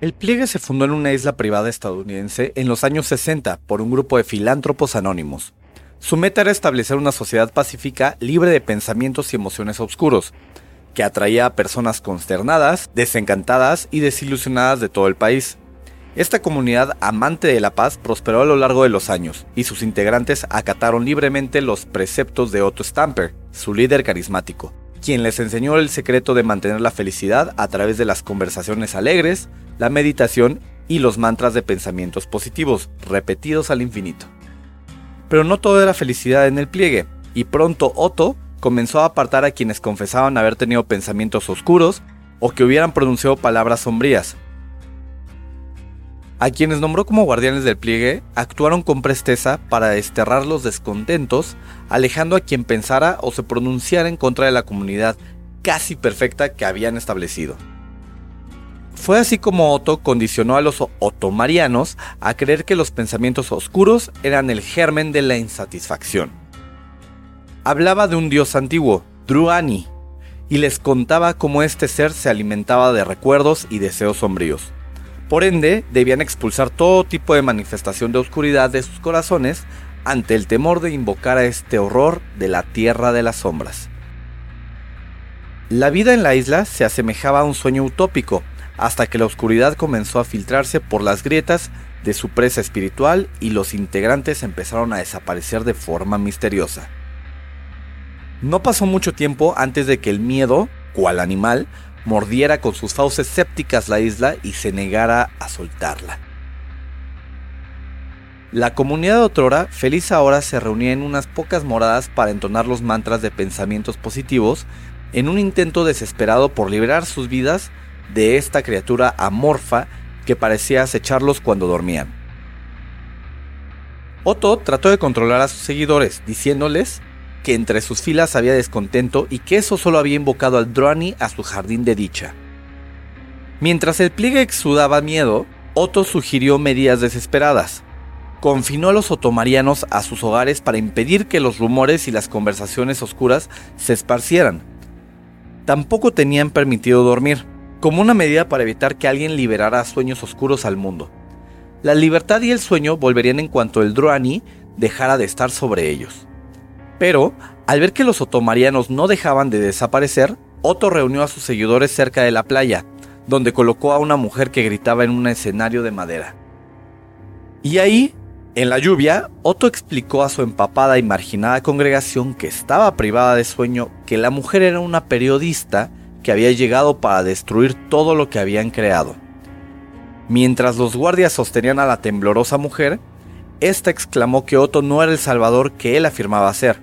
El pliegue se fundó en una isla privada estadounidense en los años 60 por un grupo de filántropos anónimos. Su meta era establecer una sociedad pacífica libre de pensamientos y emociones oscuros, que atraía a personas consternadas, desencantadas y desilusionadas de todo el país. Esta comunidad amante de la paz prosperó a lo largo de los años, y sus integrantes acataron libremente los preceptos de Otto Stamper, su líder carismático, quien les enseñó el secreto de mantener la felicidad a través de las conversaciones alegres, la meditación y los mantras de pensamientos positivos, repetidos al infinito. Pero no todo era felicidad en el pliegue, y pronto Otto comenzó a apartar a quienes confesaban haber tenido pensamientos oscuros o que hubieran pronunciado palabras sombrías. A quienes nombró como guardianes del pliegue, actuaron con presteza para desterrar los descontentos, alejando a quien pensara o se pronunciara en contra de la comunidad casi perfecta que habían establecido. Fue así como Otto condicionó a los otomarianos a creer que los pensamientos oscuros eran el germen de la insatisfacción. Hablaba de un dios antiguo, Druani, y les contaba cómo este ser se alimentaba de recuerdos y deseos sombríos. Por ende, debían expulsar todo tipo de manifestación de oscuridad de sus corazones ante el temor de invocar a este horror de la tierra de las sombras. La vida en la isla se asemejaba a un sueño utópico, hasta que la oscuridad comenzó a filtrarse por las grietas de su presa espiritual y los integrantes empezaron a desaparecer de forma misteriosa. No pasó mucho tiempo antes de que el miedo, cual animal, mordiera con sus fauces sépticas la isla y se negara a soltarla. La comunidad de Otrora, feliz ahora, se reunía en unas pocas moradas para entonar los mantras de pensamientos positivos en un intento desesperado por liberar sus vidas de esta criatura amorfa que parecía acecharlos cuando dormían. Otto trató de controlar a sus seguidores, diciéndoles que entre sus filas había descontento y que eso solo había invocado al Droani a su jardín de dicha. Mientras el pliegue exudaba miedo, Otto sugirió medidas desesperadas. Confinó a los otomarianos a sus hogares para impedir que los rumores y las conversaciones oscuras se esparcieran. Tampoco tenían permitido dormir como una medida para evitar que alguien liberara sueños oscuros al mundo. La libertad y el sueño volverían en cuanto el Droani dejara de estar sobre ellos. Pero, al ver que los otomarianos no dejaban de desaparecer, Otto reunió a sus seguidores cerca de la playa, donde colocó a una mujer que gritaba en un escenario de madera. Y ahí, en la lluvia, Otto explicó a su empapada y marginada congregación que estaba privada de sueño que la mujer era una periodista que había llegado para destruir todo lo que habían creado. Mientras los guardias sostenían a la temblorosa mujer, ésta exclamó que Otto no era el salvador que él afirmaba ser.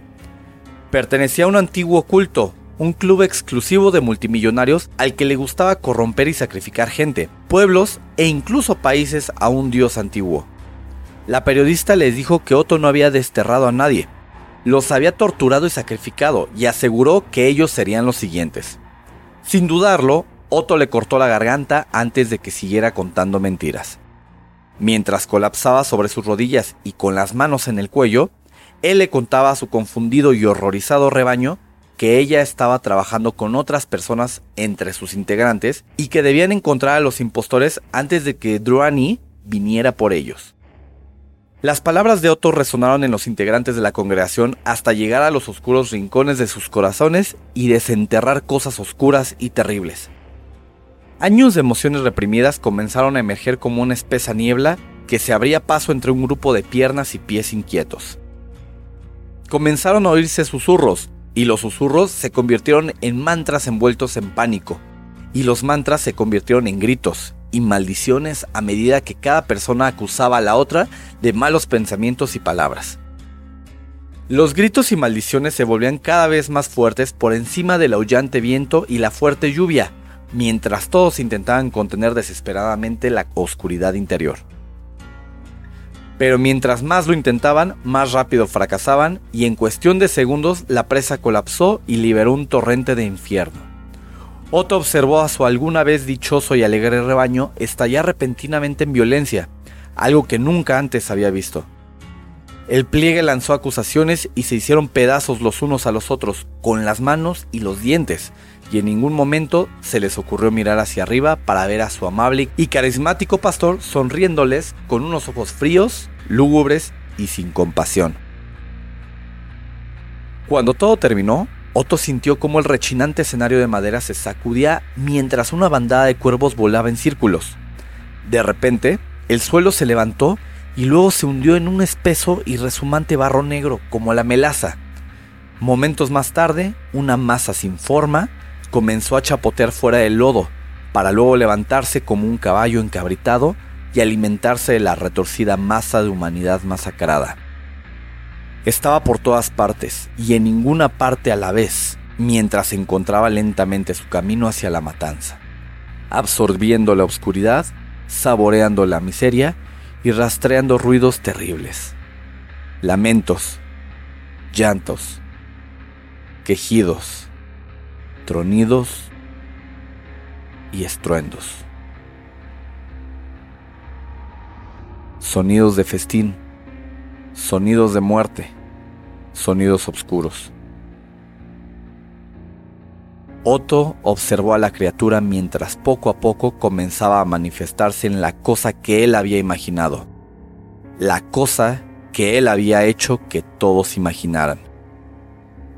Pertenecía a un antiguo culto, un club exclusivo de multimillonarios al que le gustaba corromper y sacrificar gente, pueblos e incluso países a un dios antiguo. La periodista les dijo que Otto no había desterrado a nadie, los había torturado y sacrificado y aseguró que ellos serían los siguientes. Sin dudarlo, Otto le cortó la garganta antes de que siguiera contando mentiras. Mientras colapsaba sobre sus rodillas y con las manos en el cuello, él le contaba a su confundido y horrorizado rebaño que ella estaba trabajando con otras personas entre sus integrantes y que debían encontrar a los impostores antes de que Druani viniera por ellos. Las palabras de Otto resonaron en los integrantes de la congregación hasta llegar a los oscuros rincones de sus corazones y desenterrar cosas oscuras y terribles. Años de emociones reprimidas comenzaron a emerger como una espesa niebla que se abría paso entre un grupo de piernas y pies inquietos. Comenzaron a oírse susurros, y los susurros se convirtieron en mantras envueltos en pánico, y los mantras se convirtieron en gritos, y maldiciones a medida que cada persona acusaba a la otra de malos pensamientos y palabras. Los gritos y maldiciones se volvían cada vez más fuertes por encima del aullante viento y la fuerte lluvia, mientras todos intentaban contener desesperadamente la oscuridad interior. Pero mientras más lo intentaban, más rápido fracasaban y en cuestión de segundos la presa colapsó y liberó un torrente de infierno. Otto observó a su alguna vez dichoso y alegre rebaño estallar repentinamente en violencia, algo que nunca antes había visto. El pliegue lanzó acusaciones y se hicieron pedazos los unos a los otros, con las manos y los dientes, y en ningún momento se les ocurrió mirar hacia arriba para ver a su amable y carismático pastor sonriéndoles con unos ojos fríos, lúgubres y sin compasión. Cuando todo terminó, Otto sintió como el rechinante escenario de madera se sacudía mientras una bandada de cuervos volaba en círculos. De repente, el suelo se levantó y luego se hundió en un espeso y resumante barro negro como la melaza. Momentos más tarde, una masa sin forma comenzó a chapotear fuera del lodo, para luego levantarse como un caballo encabritado y alimentarse de la retorcida masa de humanidad masacrada. Estaba por todas partes y en ninguna parte a la vez, mientras encontraba lentamente su camino hacia la matanza, absorbiendo la oscuridad, saboreando la miseria y rastreando ruidos terribles. Lamentos, llantos, quejidos, tronidos y estruendos. Sonidos de festín, sonidos de muerte, sonidos oscuros. Otto observó a la criatura mientras poco a poco comenzaba a manifestarse en la cosa que él había imaginado, la cosa que él había hecho que todos imaginaran.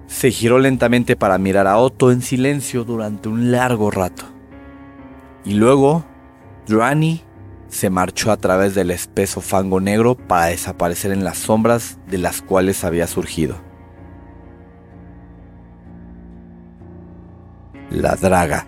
Se giró lentamente para mirar a Otto en silencio durante un largo rato. Y luego, Drani se marchó a través del espeso fango negro para desaparecer en las sombras de las cuales había surgido. La draga.